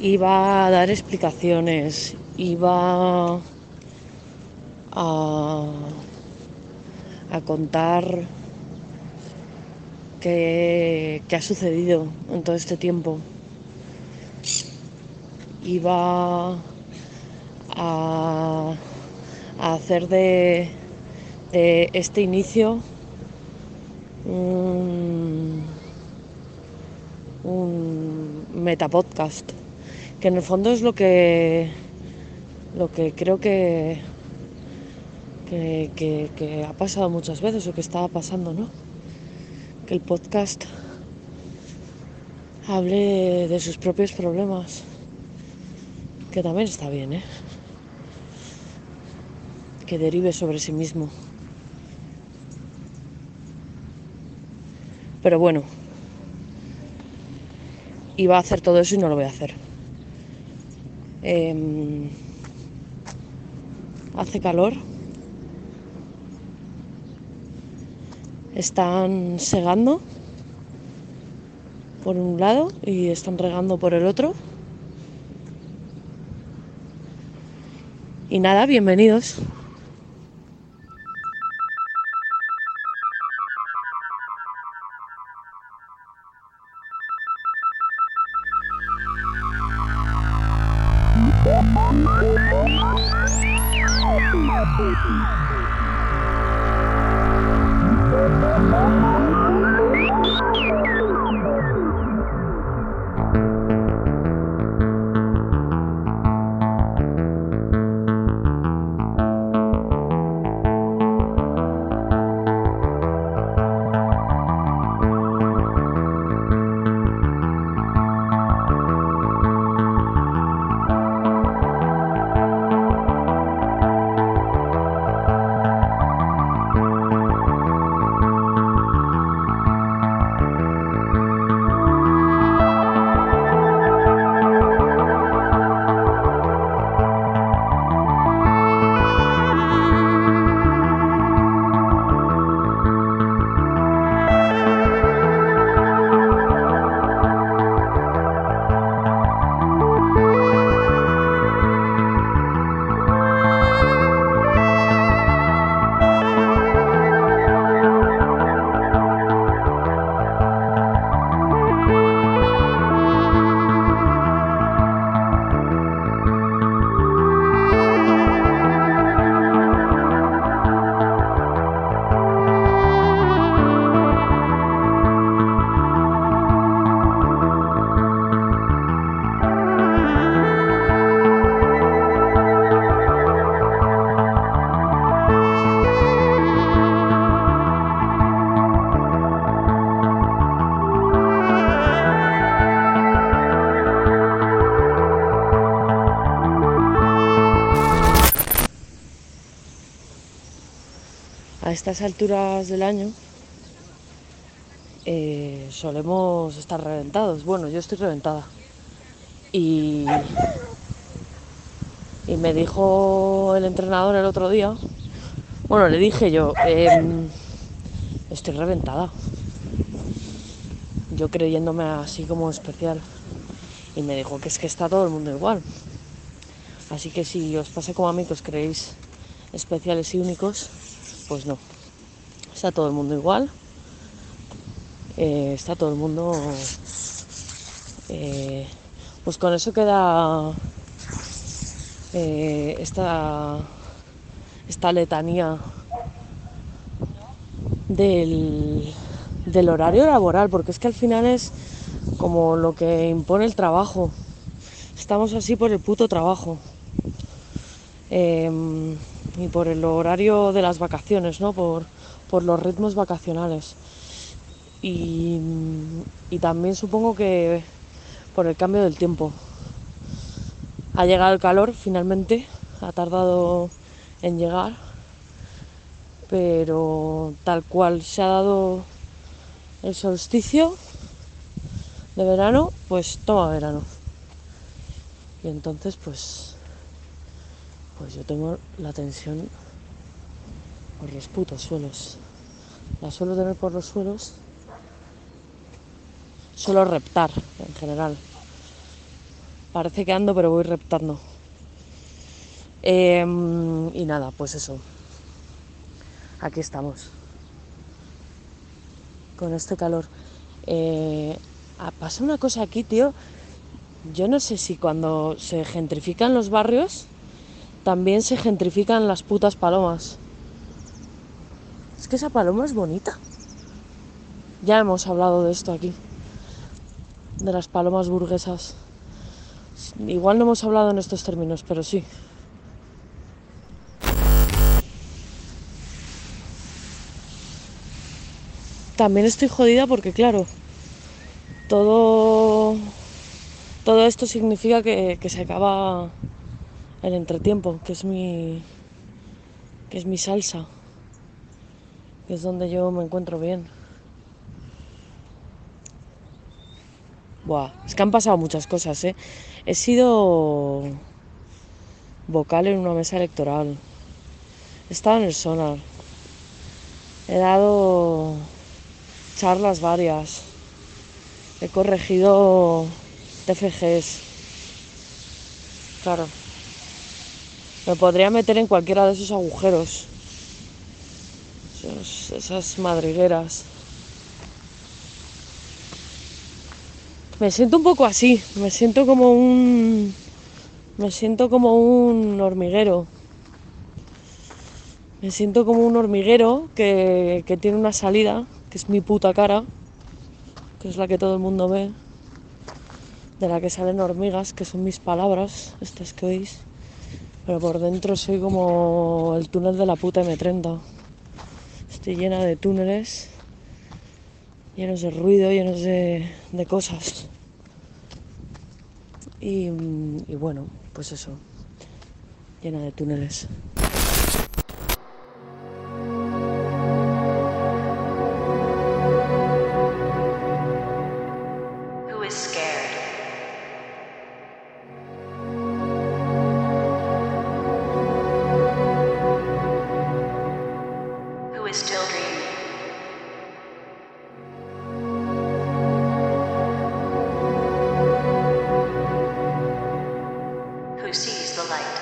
iba a dar explicaciones, iba a, a contar qué, qué ha sucedido en todo este tiempo. Iba a, a hacer de, de este inicio un, un metapodcast, que en el fondo es lo que, lo que creo que, que, ha pasado muchas veces o que estaba pasando, ¿no? Que el podcast hable de sus propios problemas, que también está bien, ¿eh? Que derive sobre sí mismo. Pero bueno, iba a hacer todo eso y no lo voy a hacer. Em, hace calor. Están segando por un lado y están regando por el otro. Y nada, bienvenidos. Estas alturas del año eh, solemos estar reventados. Bueno, yo estoy reventada. Y, y me dijo el entrenador el otro día, bueno, le dije yo, em, estoy reventada. Yo creyéndome así como especial. Y me dijo que es que está todo el mundo igual. Así que si os pasa como a mí que os creéis especiales y únicos, pues no. Está todo el mundo igual. Eh, está todo el mundo. eh, pues con eso queda eh, esta, esta letanía del, del horario laboral, porque es que al final es como lo que impone el trabajo. Estamos así por el puto trabajo. Em, y por el horario de las vacaciones, ¿no? Por, por los ritmos vacacionales. Y, también supongo que por el cambio del tiempo. Ha llegado el calor finalmente, ha tardado en llegar, pero tal cual se ha dado el solsticio de verano, pues toma verano. Y entonces pues pues yo tengo la tensión por los putos suelos. La suelo tener por los suelos. Suelo reptar en general. Parece que ando, pero voy reptando. Em, y nada, pues eso. Aquí estamos. Con este calor. Eh, pasa una cosa aquí, tío. Yo no sé si cuando se gentrifican los barrios, también se gentrifican las putas palomas. Es que esa paloma es bonita. Ya hemos hablado de esto aquí. De las palomas burguesas. Igual no hemos hablado en estos términos, pero sí. También estoy jodida porque, claro, todo, todo esto significa que, se acaba el entretiempo, que es mi, que es mi salsa, es donde yo me encuentro bien. Buah, es que han pasado muchas cosas, ¿eh? He sido vocal en una mesa electoral. He estado en el sonar. He dado charlas varias. He corregido TFGs. Claro. Me podría meter en cualquiera de esos agujeros. Esas madrigueras. Me siento un poco así, me siento como un. Me siento como un hormiguero. Me siento como un hormiguero que, que tiene una salida, que es mi puta cara, que es la que todo el mundo ve, de la que salen hormigas, que son mis palabras, estas que oís. Pero por dentro soy como el túnel de la puta M30. Llena de túneles llenos de ruido, llenos de, de cosas. Y, y bueno, pues eso, llena de túneles. Who sees the light?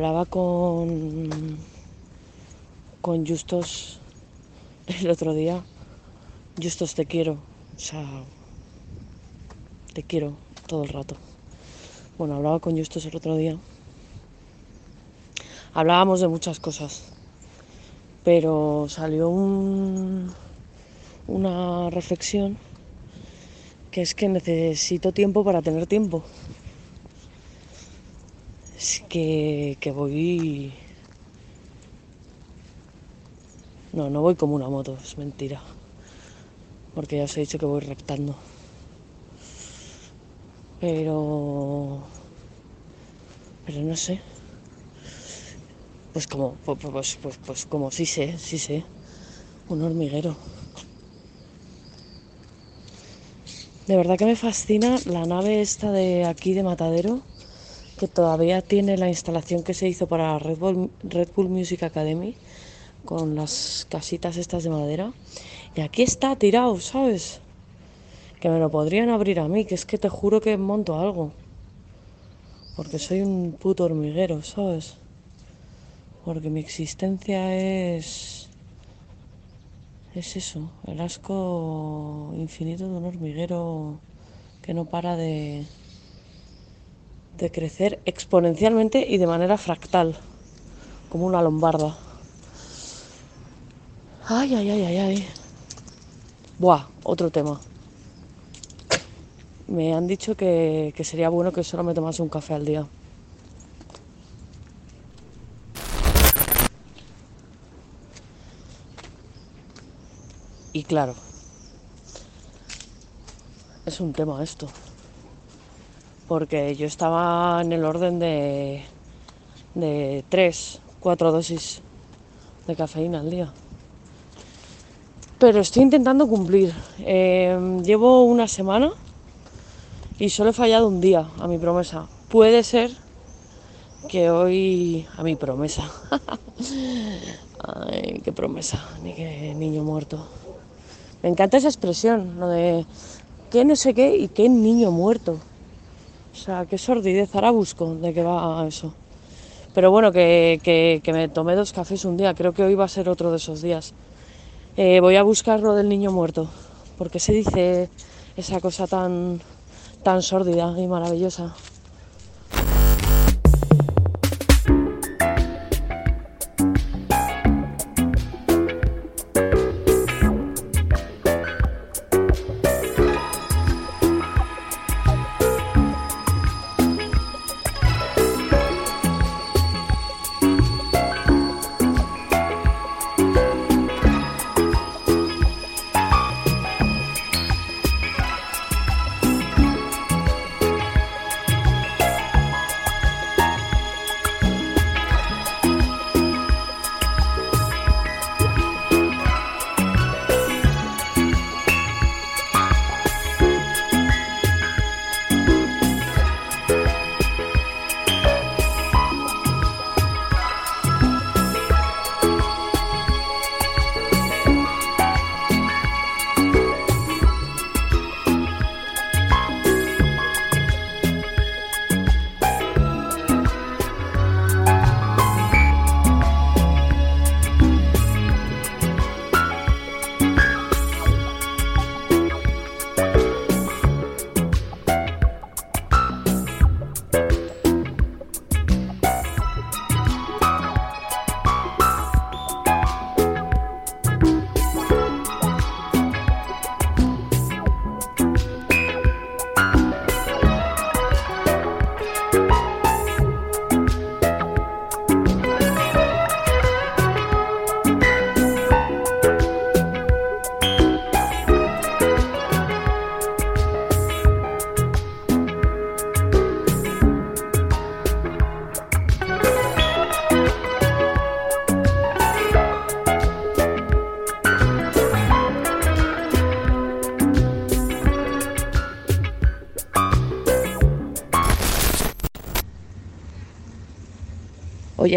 Hablaba con, con Justos el otro día. Justos, te quiero. O sea, te quiero todo el rato. Bueno, hablaba con Justos el otro día. Hablábamos de muchas cosas. Pero salió un, una reflexión que es que necesito tiempo para tener tiempo. Que, que voy... No, no voy como una moto, es mentira. Porque ya os he dicho que voy reptando. Pero... Pero no sé. Pues como, pues, pues, pues, pues como sí sé, sí sé. Un hormiguero. De verdad que me fascina la nave esta de aquí de Matadero, que todavía tiene la instalación que se hizo para Red Bull, Red Bull Music Academy, con las casitas estas de madera. Y aquí está tirado, ¿sabes? Que me lo podrían abrir a mí, que es que te juro que monto algo. Porque soy un puto hormiguero, ¿sabes? Porque mi existencia es... Es eso, el asco infinito de un hormiguero que no para de, de crecer exponencialmente y de manera fractal, como una lombarda. Ay, ay, ay, ay, ay. Buah, otro tema. Me han dicho que, que sería bueno que solo me tomase un café al día. Y claro, es un tema esto. Porque yo estaba en el orden de, de 3, 4 dosis de cafeína al día. Pero estoy intentando cumplir. Eh, llevo una semana y solo he fallado un día a mi promesa. Puede ser que hoy a mi promesa. Ay, qué promesa, ni qué niño muerto. Me encanta esa expresión, lo de qué no sé qué y qué niño muerto. Sea, qué sordidez, ahora busco de qué va eso. Pero bueno, que, que, me tomé dos cafés un día, creo que hoy va a ser otro de esos días. Eh, voy a buscar lo del niño muerto, porque se dice esa cosa tan, tan y maravillosa.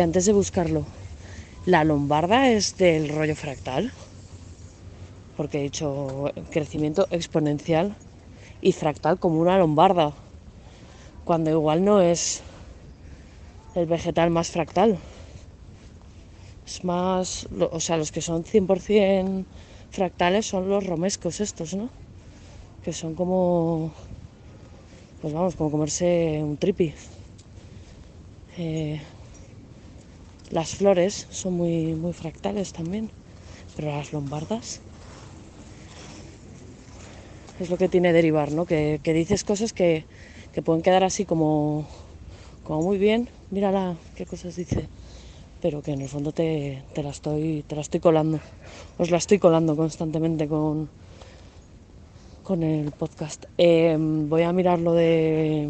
Antes de buscarlo, ¿la lombarda es del rollo fractal? Porque he dicho crecimiento exponencial y fractal como una lombarda, cuando igual no es el vegetal más fractal. Es más, o sea, los que son 100% fractales son los romescos estos, ¿no? Que son como, pues vamos, como comerse un tripi. Eh, las flores son muy, muy fractales también, pero las lombardas es lo que tiene derivar, ¿no? Que, que dices cosas que, que pueden quedar así como, como muy bien, mírala qué cosas dice, pero que en el fondo te, te la estoy, te la estoy colando, os la estoy colando constantemente con, con el podcast. Eh, voy a mirar lo de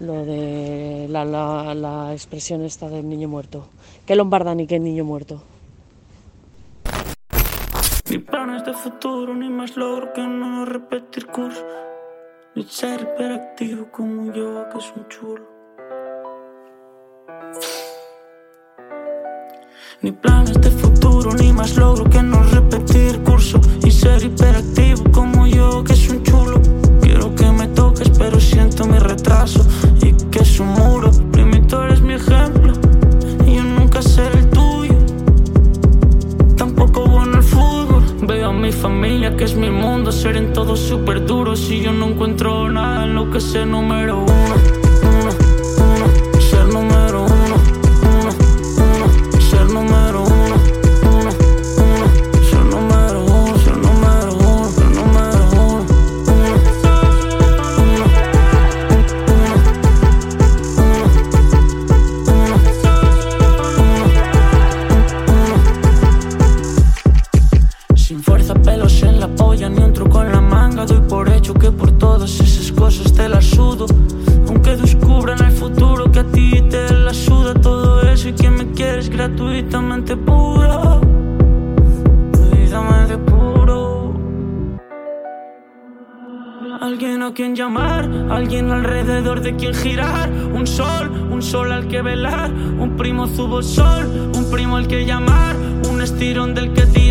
lo de la, la, la expresión esta del niño muerto. ¿Qué lombarda ni qué niño muerto? Ni planes de futuro, ni más logro que no repetir curso. Ni ser hiperactivo como yo, que es un chulo. Ni planes de futuro, ni más logro que no repetir curso. Y ser hiperactivo como yo, que es un chulo. Quiero que me toques, pero siento mi retraso. Y que es un muro. Primito eres mi ejemplo. Y yo nunca seré el tuyo. Tampoco bueno el fútbol. Veo a mi familia, que es mi mundo. Serán todos súper duros. Y yo no encuentro nada en lo que sé número. Uno, de quien girar. Un sol, un sol al que velar. Un primo zubo sol, un primo al que llamar. Un estirón del que tirar.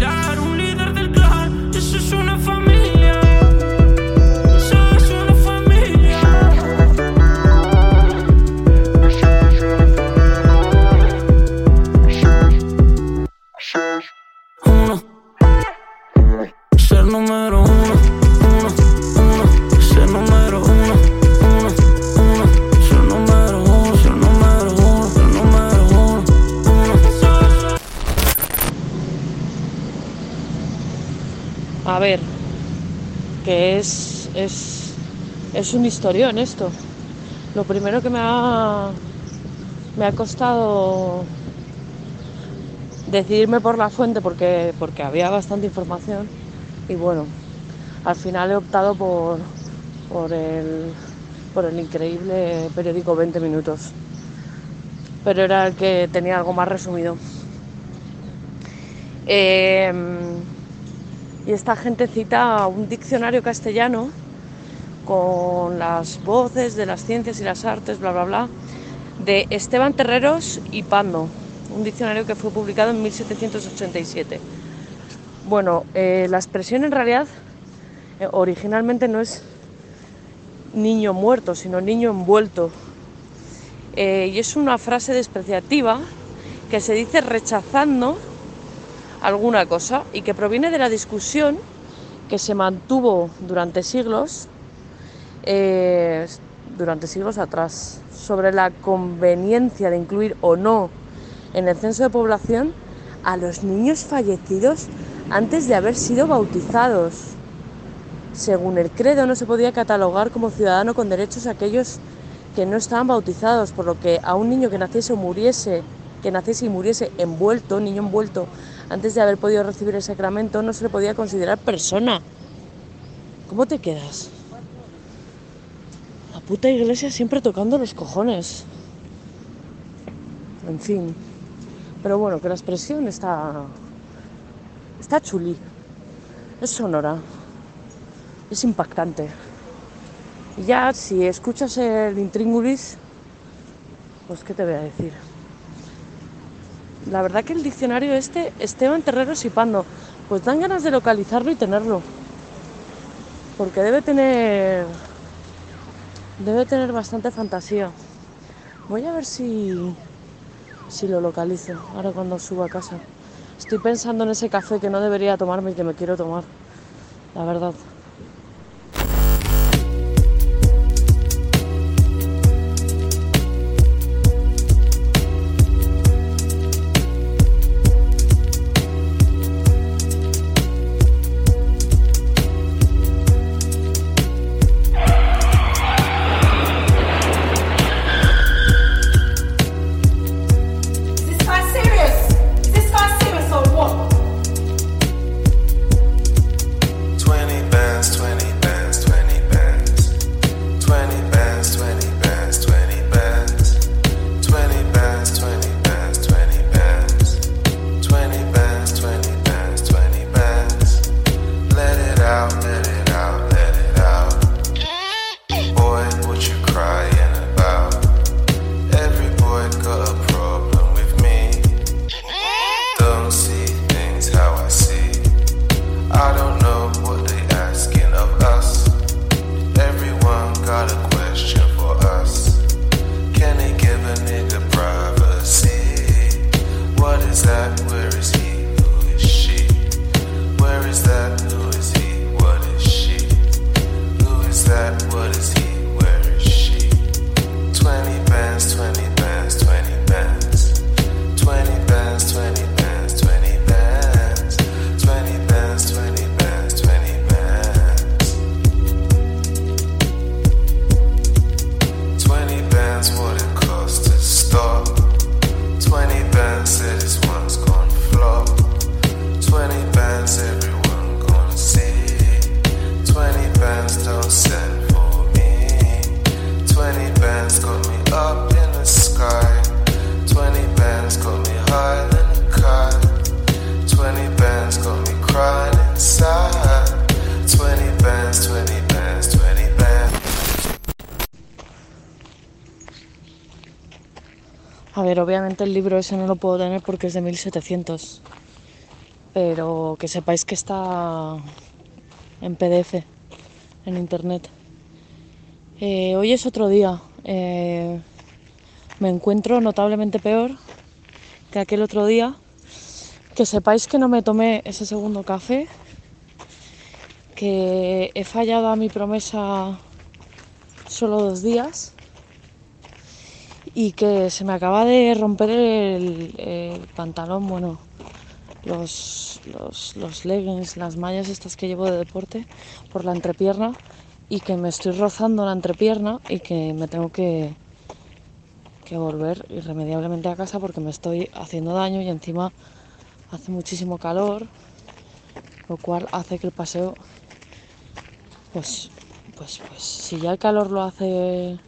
Que es, es, es un historión esto. Lo primero que me ha, me ha costado decidirme por la fuente porque, porque había bastante información y bueno, al final he optado por, por, el, por el increíble periódico 20 minutos, pero era el que tenía algo más resumido. Em, y esta gente cita un diccionario castellano con las voces de las ciencias y las artes, bla, bla, bla, de Esteban Terreros y Pando, un diccionario que fue publicado en 1787. Bueno, eh, la expresión en realidad eh, originalmente no es niño muerto, sino niño envuelto. Eh, y es una frase despreciativa que se dice rechazando alguna cosa y que proviene de la discusión que se mantuvo durante siglos, eh, durante siglos atrás, sobre la conveniencia de incluir o no en el censo de población a los niños fallecidos antes de haber sido bautizados. Según el credo, no se podía catalogar como ciudadano con derechos a aquellos que no estaban bautizados, por lo que a un niño que naciese o muriese, que naciese y muriese envuelto, niño envuelto, antes de haber podido recibir el sacramento, no se le podía considerar persona. ¿Cómo te quedas? La puta iglesia siempre tocando los cojones. En fin. Pero bueno, que la expresión está. está chuli. Es sonora. Es impactante. Y ya, si escuchas el intríngulis, pues qué te voy a decir. La verdad que el diccionario este, Esteban Terreros y Pando, pues dan ganas de localizarlo y tenerlo. Porque debe tener. Debe tener bastante fantasía. Voy a ver si. si lo localizo ahora cuando suba a casa. Estoy pensando en ese café que no debería tomarme y que me quiero tomar. La verdad. El libro ese no lo puedo tener porque es de 1700. Pero que sepáis que está en PDF, en internet. Eh, hoy es otro día. Eh, me encuentro notablemente peor que aquel otro día. Que sepáis que no me tomé ese segundo café. Que he fallado a mi promesa solo dos días y que se me acaba de romper el, pantalón, bueno, los, los, los, leggings, las mallas estas que llevo de deporte por la entrepierna y que me estoy rozando la entrepierna y que me tengo que, que volver irremediablemente a casa porque me estoy haciendo daño y encima hace muchísimo calor, lo cual hace que el paseo, pues, pues, pues, si ya el calor lo hace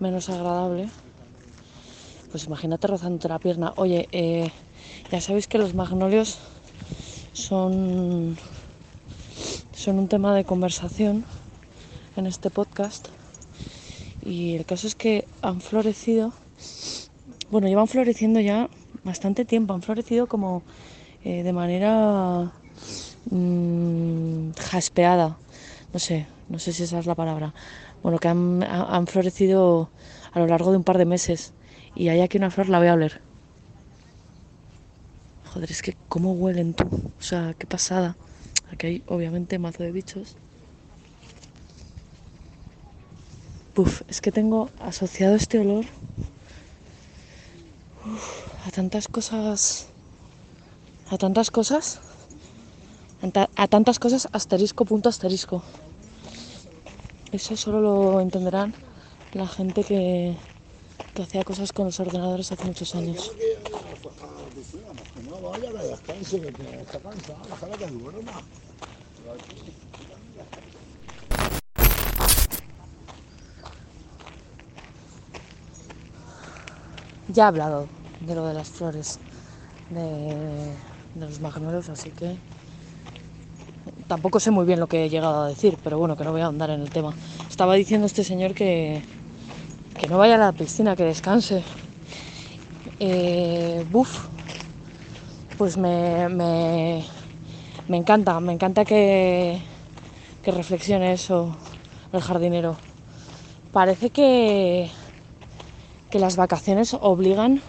menos agradable, pues imagínate rozándote la pierna. Oye, eh, ya sabéis que los magnolios son, son un tema de conversación en este podcast. Y el caso es que han florecido, bueno, llevan floreciendo ya bastante tiempo, han florecido como eh, de manera mmm, jaspeada, no sé, no sé si esa es la palabra. Bueno, que han, han florecido a lo largo de un par de meses y hay aquí una flor, la voy a oler. Joder, es que cómo huelen tú. O sea, qué pasada. Aquí hay obviamente mazo de bichos. Uf, es que tengo asociado este olor a tantas cosas. A tantas cosas. A tantas cosas asterisco punto asterisco. Eso solo lo entenderán la gente que, que hacía cosas con los ordenadores hace muchos años. Ya he hablado de lo de las flores de, los magnolios, así que tampoco sé muy bien lo que he llegado a decir, pero bueno, que no voy a andar en el tema. Estaba diciendo este señor que, que no vaya a la piscina, que descanse. Eh, buf, pues me, me, me, encanta, me encanta que, que reflexione eso el jardinero. Parece que, que las vacaciones obligan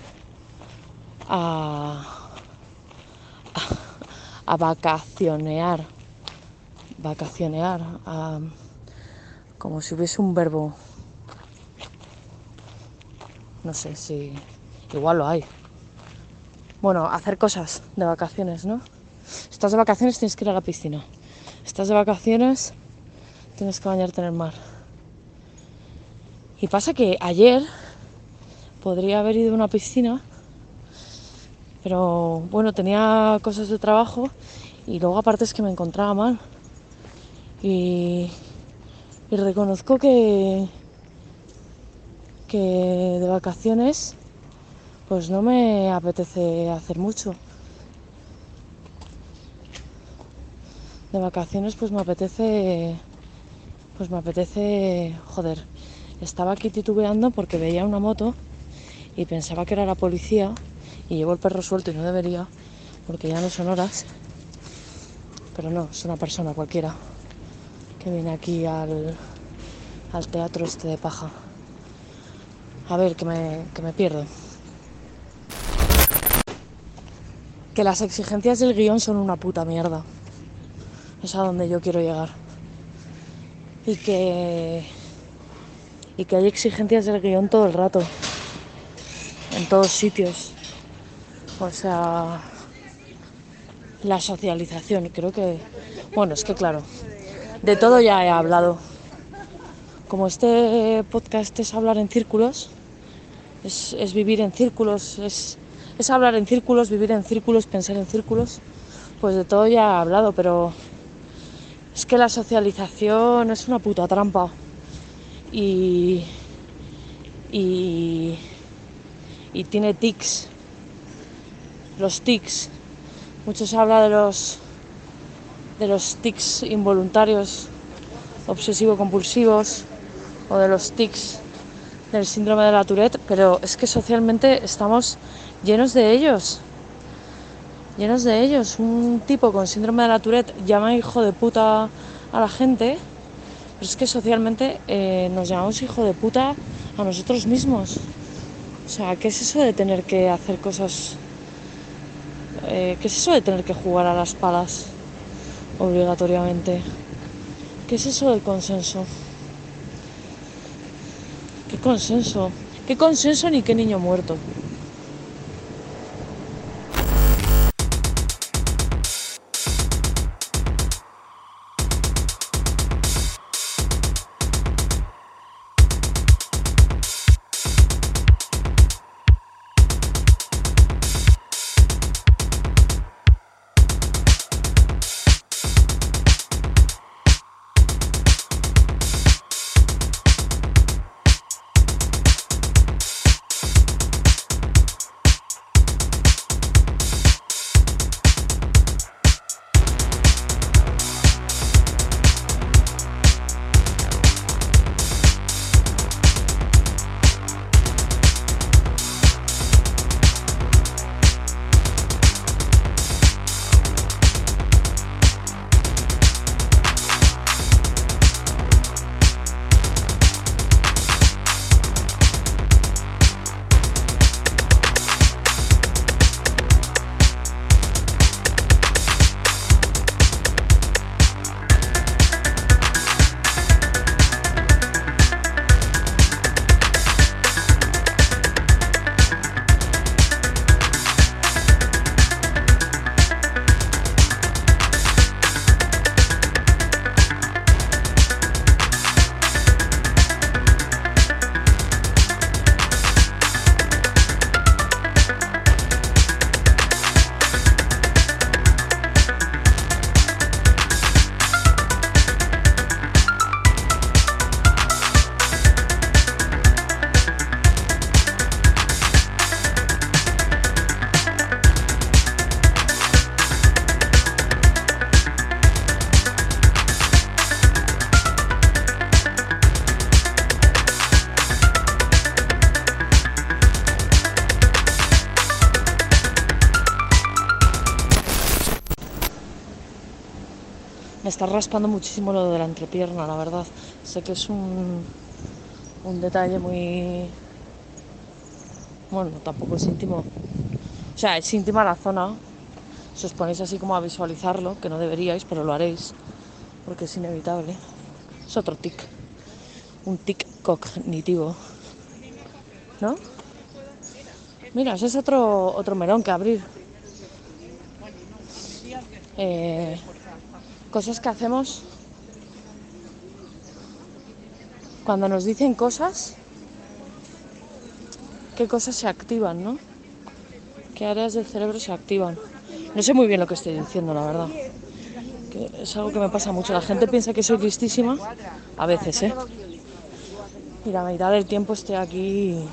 a, a, vacacionear, vacacionear, como si hubiese un verbo no sé si igual lo hay. Bueno, hacer cosas de vacaciones, ¿no? Estás de vacaciones, tienes que ir a la piscina. Estás de vacaciones, tienes que bañarte en el mar. Y pasa que ayer podría haber ido a una piscina, pero bueno, tenía cosas de trabajo y luego aparte es que me encontraba mal. Y, y reconozco que, que de vacaciones pues no me apetece hacer mucho. De vacaciones pues me apetece pues me apetece joder. Estaba aquí titubeando porque veía una moto y pensaba que era la policía y llevo el perro suelto y no debería porque ya no son horas. Pero no, es una persona cualquiera que viene aquí al, al teatro este de paja. A ver, que me, que me pierdo. Que las exigencias del guion son una puta mierda. Es a donde yo quiero llegar. Y que. Y que hay exigencias del guion todo el rato. En todos sitios. O sea. La socialización. Creo que. Bueno, es que claro. De todo ya he hablado. Como este podcast es hablar en círculos, es, vivir en círculos, es, hablar en círculos, vivir en círculos, pensar en círculos, pues de todo ya he hablado, pero es que la socialización es una puta trampa. Y, y, tiene tics, los tics. Mucho se habla de los, de los tics involuntarios, obsesivo-compulsivos, o de los tics del síndrome de la Tourette, pero es que socialmente estamos llenos de ellos. Llenos de ellos. Un tipo con síndrome de la Tourette llama hijo de puta a la gente, pero es que socialmente eh, nos llamamos hijo de puta a nosotros mismos. O sea, ¿qué es eso de tener que hacer cosas? eh, ¿Qué es eso de tener que jugar a las palas obligatoriamente? ¿Qué es eso del consenso? ¿Qué consenso? ¿Qué consenso ni qué niño muerto? Está raspando muchísimo lo de la entrepierna, la verdad. Sé que es un, un detalle muy... Bueno, tampoco es íntimo. O sea, es íntima la zona. Si os ponéis así como a visualizarlo, que no deberíais, pero lo haréis, porque es inevitable. Es otro tic. Un tic cognitivo. ¿No? Mira, ese es otro, otro melón que abrir. Eh, cosas que hacemos cuando nos dicen cosas, qué cosas se activan, ¿no? ¿Qué áreas del cerebro se activan? No sé muy bien lo que estoy diciendo, la verdad. Es algo que me pasa mucho. La gente piensa que soy listísima, a veces, ¿eh? Y la mitad del tiempo estoy aquí.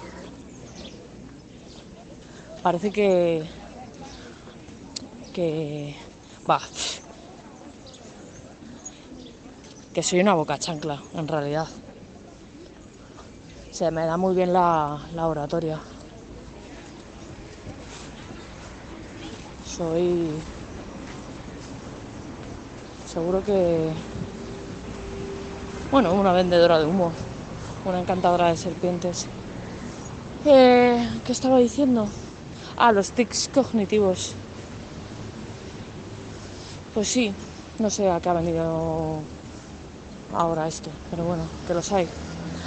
Parece que. que. va. Que soy una boca chancla, en realidad. Se me da muy bien la, la oratoria. Soy. Seguro que. Bueno, una vendedora de humo. Una encantadora de serpientes. Eh, ¿Qué estaba diciendo? Ah, los tics cognitivos. Pues sí, no sé a qué ha venido ahora esto, pero bueno, que los hay.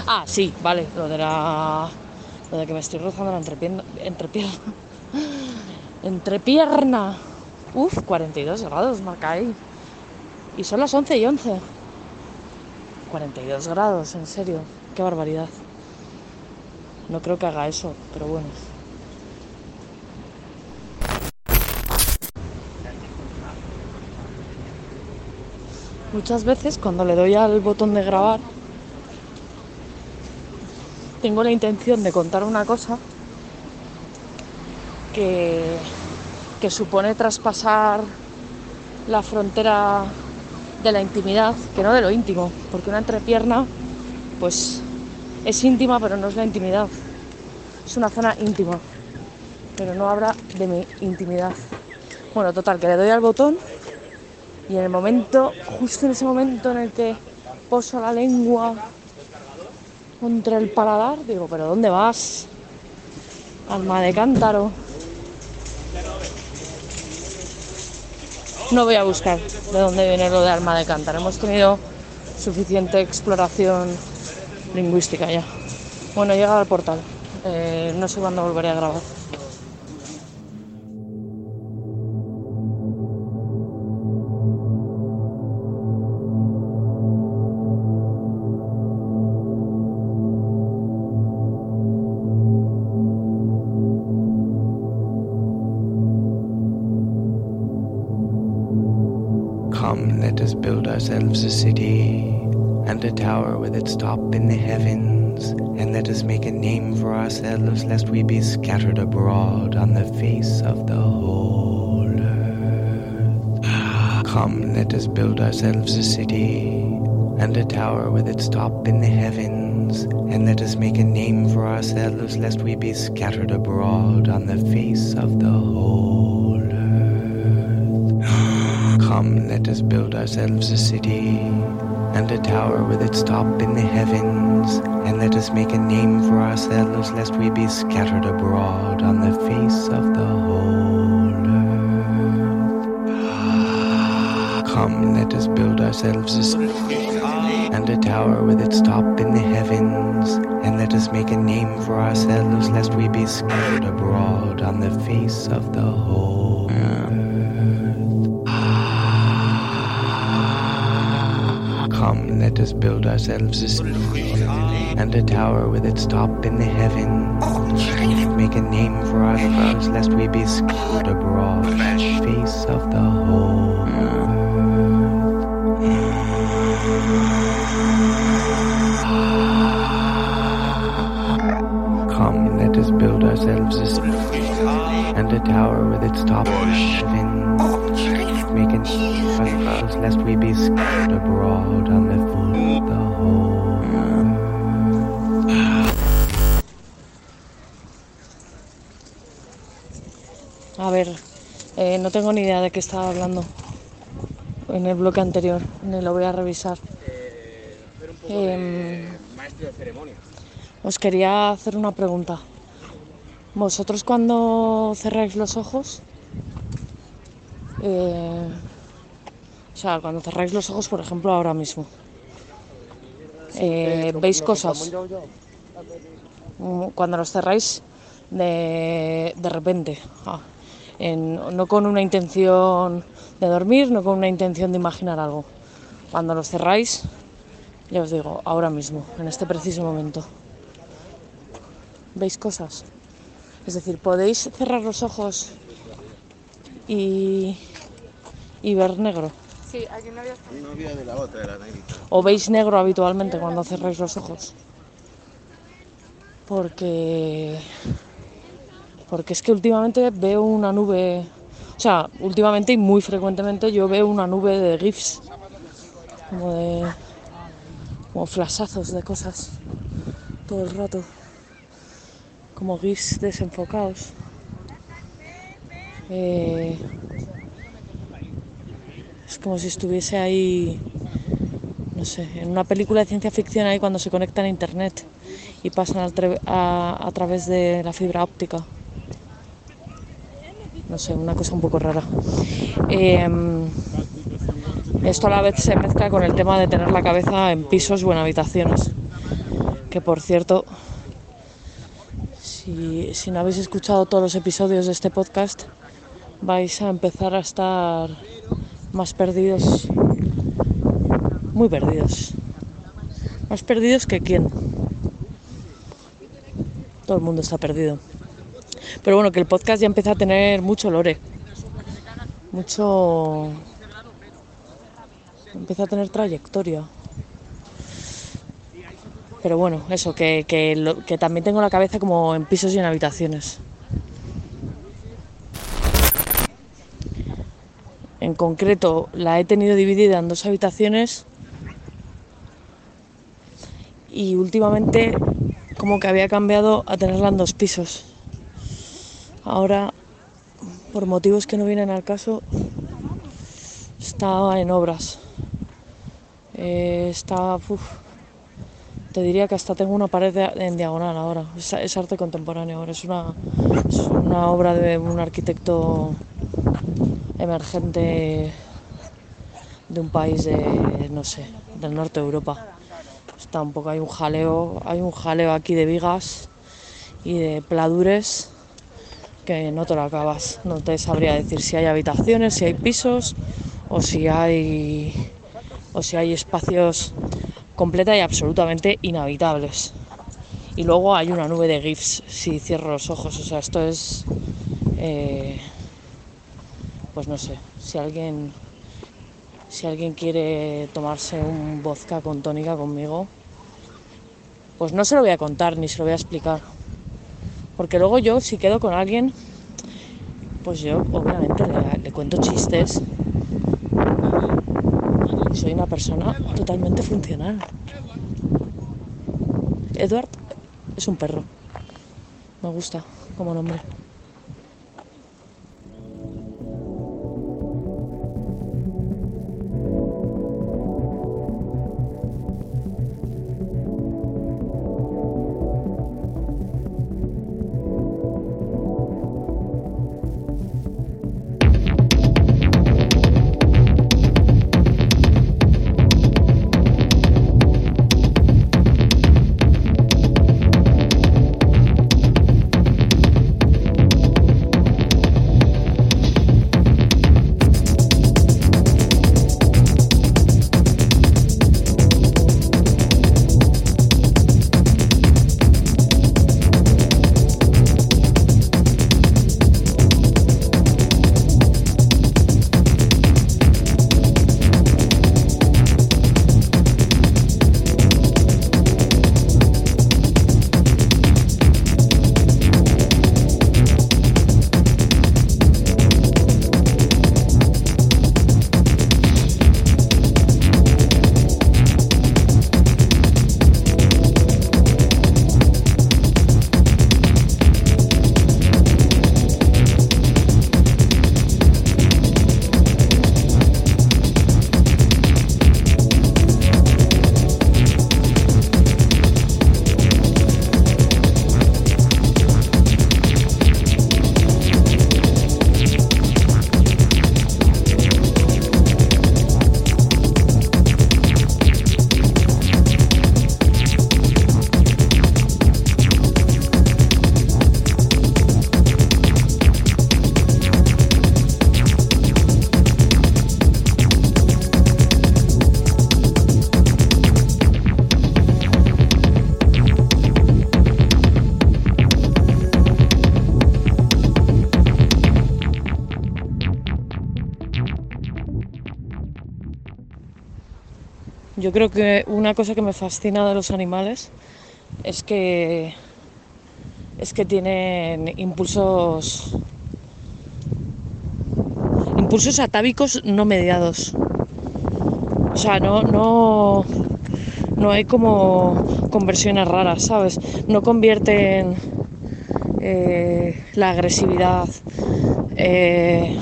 Ah, sí, vale, lo de la. Lo de que me estoy rozando la entrepierna. Entrepierna. Entrepierna. Uf, 42 grados marca ahí. Y son las 11 y 11. 42 grados, en serio. Qué barbaridad. No creo que haga eso, pero bueno. Muchas veces cuando le doy al botón de grabar, tengo la intención de contar una cosa que, que supone traspasar la frontera de la intimidad, que no de lo íntimo, porque una entrepierna, pues es íntima, pero no es la intimidad. Es una zona íntima, pero no habla de mi intimidad. Bueno, total, que le doy al botón y en el momento, justo en ese momento en el que poso la lengua contra el paladar, digo, pero ¿dónde vas? Alma de cántaro. No voy a buscar de dónde viene lo de alma de cántaro. Hemos tenido suficiente exploración lingüística ya. Bueno, he llegado al portal. Eh, no sé cuándo volveré a grabar. City and a tower with its top in the heavens, and let us make a name for ourselves, lest we be scattered abroad on the face of the whole earth. Ah, come, let us build ourselves a city and a tower with its top in the heavens, and let us make a name for ourselves, lest we be scattered abroad on the face of the whole earth. Come, let us build ourselves a city and a tower with its top in the heavens, and let us make a name for ourselves, lest we be scattered abroad on the face of the whole earth. Come, let us build ourselves a city and a tower with its top in the heavens, and let us make a name for ourselves, lest we be scattered abroad on the face of the whole let us build ourselves a city and a tower with its top in the heavens. Make a name for ourselves, lest we be scattered abroad face of the whole earth. Come, let us build ourselves a city and a tower with its top in the heavens. A name for ourselves, lest we be scattered abroad on the full of the whole earth. A ver, eh, no tengo ni idea de qué estaba hablando en el bloque anterior, ni lo voy a revisar. Em, os quería hacer una pregunta. ¿Vosotros cuando cerráis los ojos, eh, o sea, cuando cerráis los ojos, por ejemplo, ahora mismo, eh, veis cosas? Mm, Cuando los cerráis de, de repente, ah, en- no con una intención de dormir, no con una intención de imaginar algo. Cuando los cerráis, ya os digo, ahora mismo, en este preciso momento, ¿veis cosas? Es decir, podéis cerrar los ojos y, y ver negro. Novia de la otra, de la negrita. ¿O veis negro habitualmente cuando cerráis los ojos? Porque. Porque es que últimamente veo una nube. O sea, últimamente y muy frecuentemente yo veo una nube de GIFs. Como de. Como flashazos de cosas. Todo el rato. Como GIFs desenfocados. Eh, es como si estuviese ahí no sé, en una película de ciencia ficción ahí cuando se conectan a internet y pasan a, través de la fibra óptica. No sé, una cosa un poco rara. Em, esto a la vez se mezcla con el tema de tener la cabeza en pisos o en habitaciones. Que por cierto, si no habéis escuchado todos los episodios de este podcast, vais a empezar a estar más perdidos muy perdidos. Más perdidos que quién. Todo el mundo está perdido. Pero bueno, que el podcast ya empieza a tener mucho lore. Mucho... Empieza a tener trayectoria. Pero bueno, eso, que, que, también tengo la cabeza como en pisos y en habitaciones. En concreto, la he tenido dividida en dos habitaciones y últimamente como que había cambiado a tenerla en dos pisos. Ahora, por motivos que no vienen al caso, está en obras. Eh, te diría que hasta tengo una pared en diagonal ahora. Es, es arte contemporáneo ahora, es una, es una obra de un arquitecto emergente de un país de, no sé, del norte de Europa. Está un poco, hay un jaleo, hay un jaleo aquí de vigas y de pladures que no te lo acabas. No te sabría decir si hay habitaciones, si hay pisos o si hay o si hay espacios completa y absolutamente inhabitables. Y luego hay una nube de GIFs si cierro los ojos. O sea, esto es. eh, pues no sé. Si alguien. Si alguien quiere tomarse un vodka con tónica conmigo, pues no se lo voy a contar ni se lo voy a explicar. Porque luego yo, si quedo con alguien, pues yo obviamente le, le cuento chistes. Soy una persona totalmente funcional. Edward es un perro. Me gusta como nombre. Creo que una cosa que me fascina de los animales es que es que tienen impulsos impulsos atávicos no mediados. O sea, no no no hay como conversiones raras, ¿sabes? No convierten eh, la agresividad eh,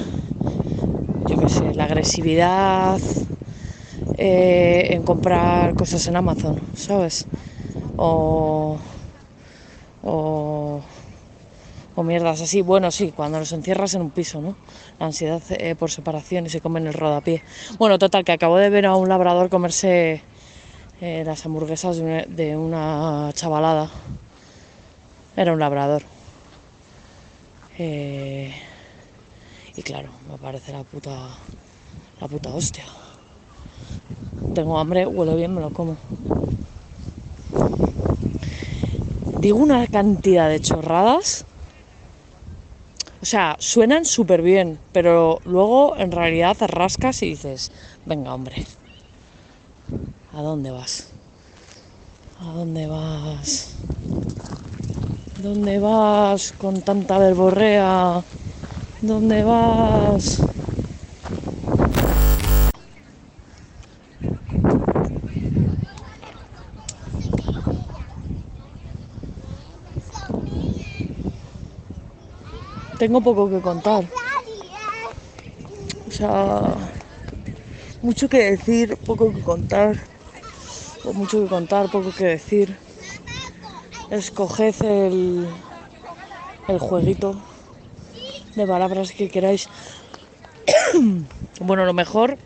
yo qué sé, la agresividad eh, en comprar cosas en Amazon, ¿sabes? O, o, o mierdas así. Bueno, sí, cuando los encierras en un piso, ¿no? La ansiedad eh, por separación y se comen el rodapié. Bueno, total, que acabo de ver a un labrador comerse eh, las hamburguesas de una, de una chavalada. Era un labrador. Y claro, me parece la puta, la puta hostia. Tengo hambre, huele bien, me lo como. Digo una cantidad de chorradas. O sea, suenan súper bien, pero luego en realidad te rascas y dices, venga hombre, ¿a dónde vas? ¿A dónde vas? ¿Dónde vas con tanta verborrea? ¿Dónde vas? Tengo poco que contar. O sea, mucho que decir, poco que contar. Pues mucho que contar, poco que decir. Escoged el, el jueguito de palabras que queráis. bueno, lo mejor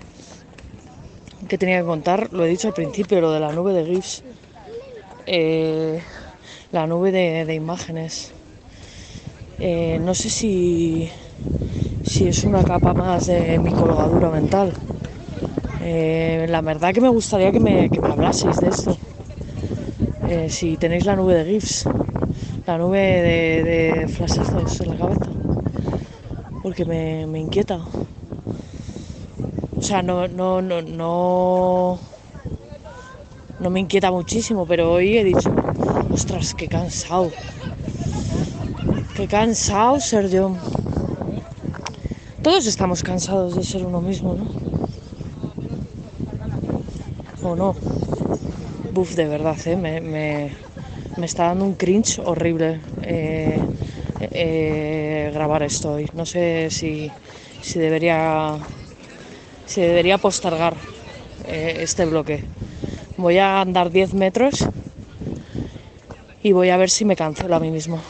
que tenía que contar, lo he dicho al principio, lo de la nube de GIFs. Eh, la nube de, imágenes. Eh, no sé si, si es una capa más de mi colgadura mental. Eh, la verdad que me gustaría que me, que me hablaseis de esto. Si tenéis la nube de GIFs, la nube de, de flashazos en la cabeza. Porque me, me inquieta. O sea, no, no, no, no, no me inquieta muchísimo, pero hoy he dicho, ostras, qué cansado. Qué cansado ser. Todos estamos cansados de ser uno mismo, ¿no? ¿O no? Buf, de verdad, ¿eh? me, me, me está dando un cringe horrible eh, eh, grabar esto hoy. No sé si, si debería si debería postergar eh, este bloque. Voy a andar 10 metros y voy a ver si me cancelo a mí mismo.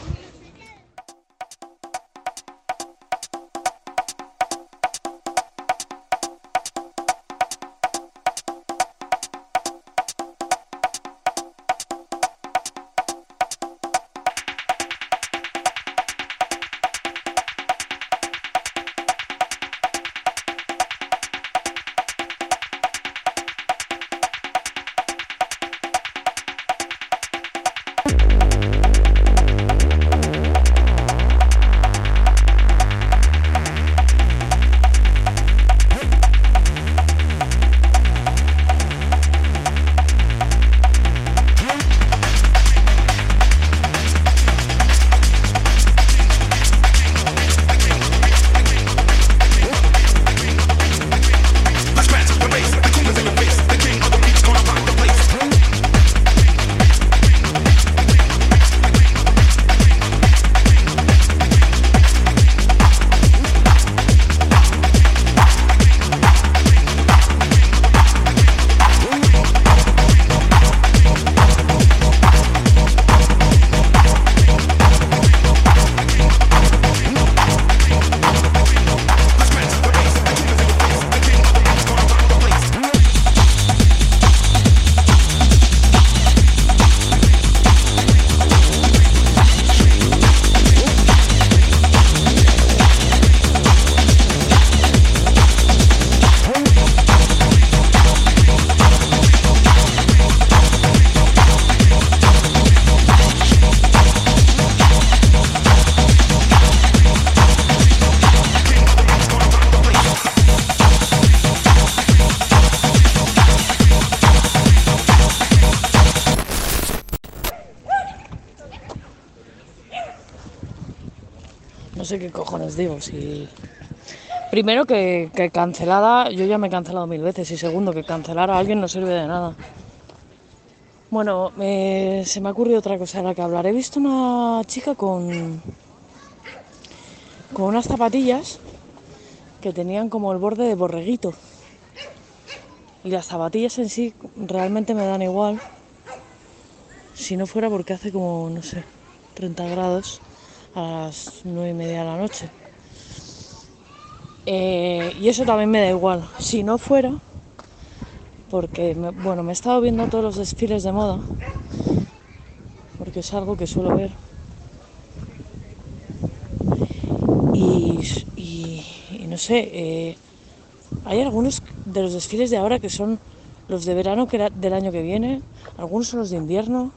Cojones digo. Si... Primero que, que cancelada, yo ya me he cancelado mil veces. Y segundo, que cancelar a alguien no sirve de nada. Bueno, se me ha ocurrido otra cosa de la que hablar. He visto una chica con, con unas zapatillas que tenían como el borde de borreguito. Y las zapatillas en sí realmente me dan igual. Si no fuera porque hace como, no sé, 30 grados a las 9 y media de la noche. Eh, y eso también me da igual. Si no fuera, porque, me- bueno, me he estado viendo todos los desfiles de moda, porque es algo que suelo ver. Y, y- no sé, eh, hay algunos de los desfiles de ahora que son los de verano que del año que viene, algunos son los de invierno.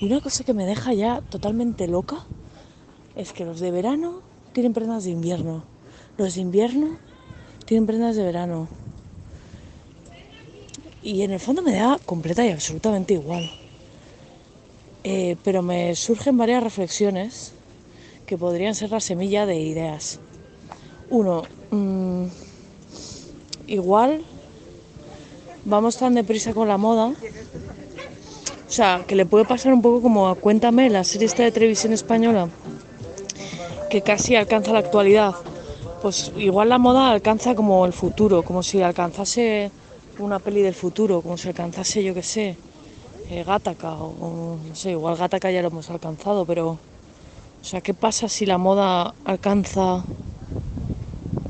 Y una cosa que me deja ya totalmente loca es que los de verano tienen prendas de invierno, los de invierno tienen prendas de verano. Y en el fondo me da completa y absolutamente igual. Eh, pero me surgen varias reflexiones que podrían ser la semilla de ideas. Uno, mm, igual vamos tan deprisa con la moda. O sea, que le puede pasar un poco como a Cuéntame, la serie esta de televisión española, que casi alcanza la actualidad. Pues igual la moda alcanza como el futuro, como si alcanzase una peli del futuro, como si alcanzase, yo qué sé, eh, Gattaca o, no sé, igual Gattaca ya lo hemos alcanzado, pero o sea, ¿qué pasa si la moda alcanza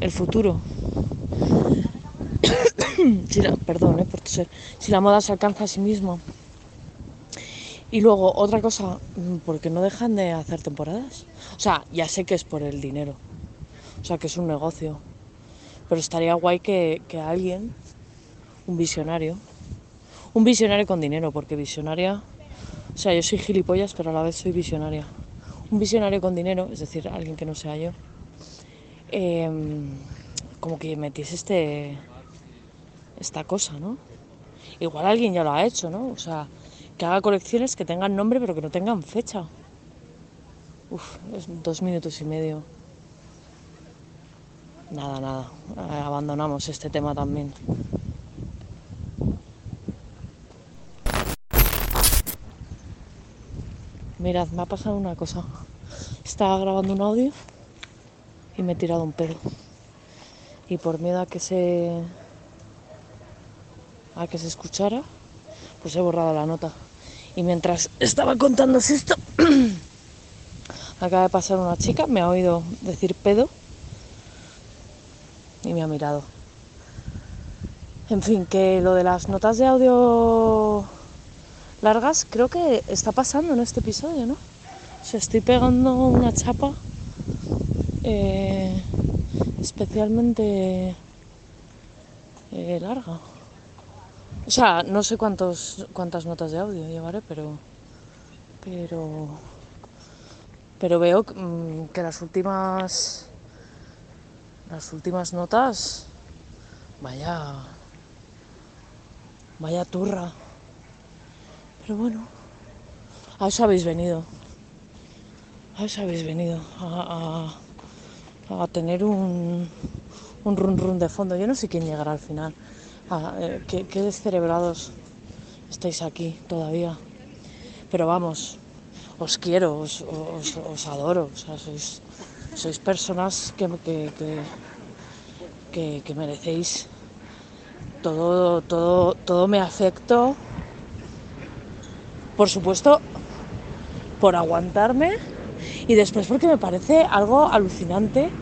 el futuro? Perdón, eh, si la moda se alcanza a sí misma. Y luego, otra cosa, mm, porque no dejan de hacer temporadas. O sea, ya sé que es por el dinero. O sea, que es un negocio. Pero estaría guay que, que alguien, un visionario, un visionario con dinero, porque visionaria, o sea, yo soy gilipollas, pero a la vez soy visionaria. Un visionario con dinero, es decir, alguien que no sea yo, em, como que metiese este, esta cosa, ¿no? Igual alguien ya lo ha hecho, ¿no? O sea, que haga colecciones que tengan nombre pero que no tengan fecha. Uf, dos minutos y medio. Nada, nada. eh, abandonamos este tema también. Mirad, me ha pasado una cosa. Estaba grabando un audio y me he tirado un pedo. Y por miedo a que se a que se escuchara, pues he borrado la nota. Y mientras estaba contándose esto, acaba de pasar una chica, me ha oído decir pedo y me ha mirado. En fin, que lo de las notas de audio largas creo que está pasando en este episodio, ¿no? O sea, estoy pegando una chapa eh, especialmente eh, larga. O sea, no sé cuántos, cuántas notas de audio llevaré, pero. Pero. Pero veo mm, que las últimas. Las últimas notas. Vaya. Vaya turra. Pero bueno. A eso habéis venido. A eso habéis venido. A, a- a tener un. Un run run de fondo. Yo no sé quién llegará al final. Ah, eh, qué, descerebrados estáis aquí todavía. Pero vamos, os quiero, os, os- adoro. Sois, personas que, merecéis todo, todo, todo mi afecto. Por supuesto, por aguantarme y después porque me parece algo alucinante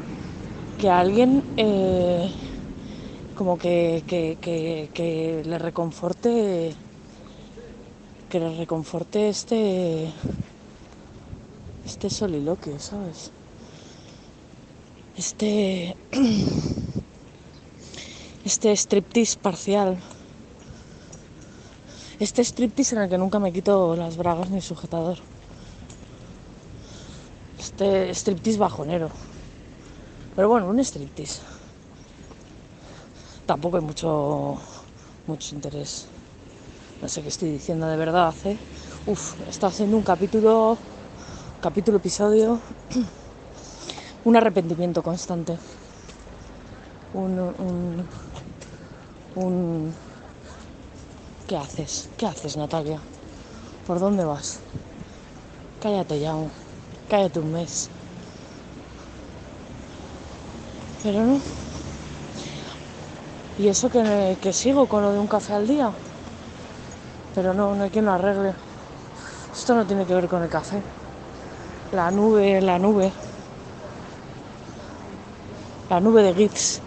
que alguien eh, como que, que, que- le reconforte que le reconforte este este soliloquio, ¿sabes? Este este striptease parcial. Este striptease en el que nunca me quito las bragas ni el sujetador. Este striptease bajonero. Pero bueno, un striptease tampoco hay mucho, mucho interés. No sé qué estoy diciendo de verdad, ¿eh? Uf, está haciendo un capítulo, capítulo, episodio, un arrepentimiento constante. Un, un, un... ¿Qué haces? ¿Qué haces, Natalia? ¿Por dónde vas? Cállate ya, cállate un mes. Pero no. Y eso que, que sigo con lo de un café al día. Pero no, no hay quien lo arregle. Esto no tiene que ver con el café. La nube, la nube. La nube de GIFs.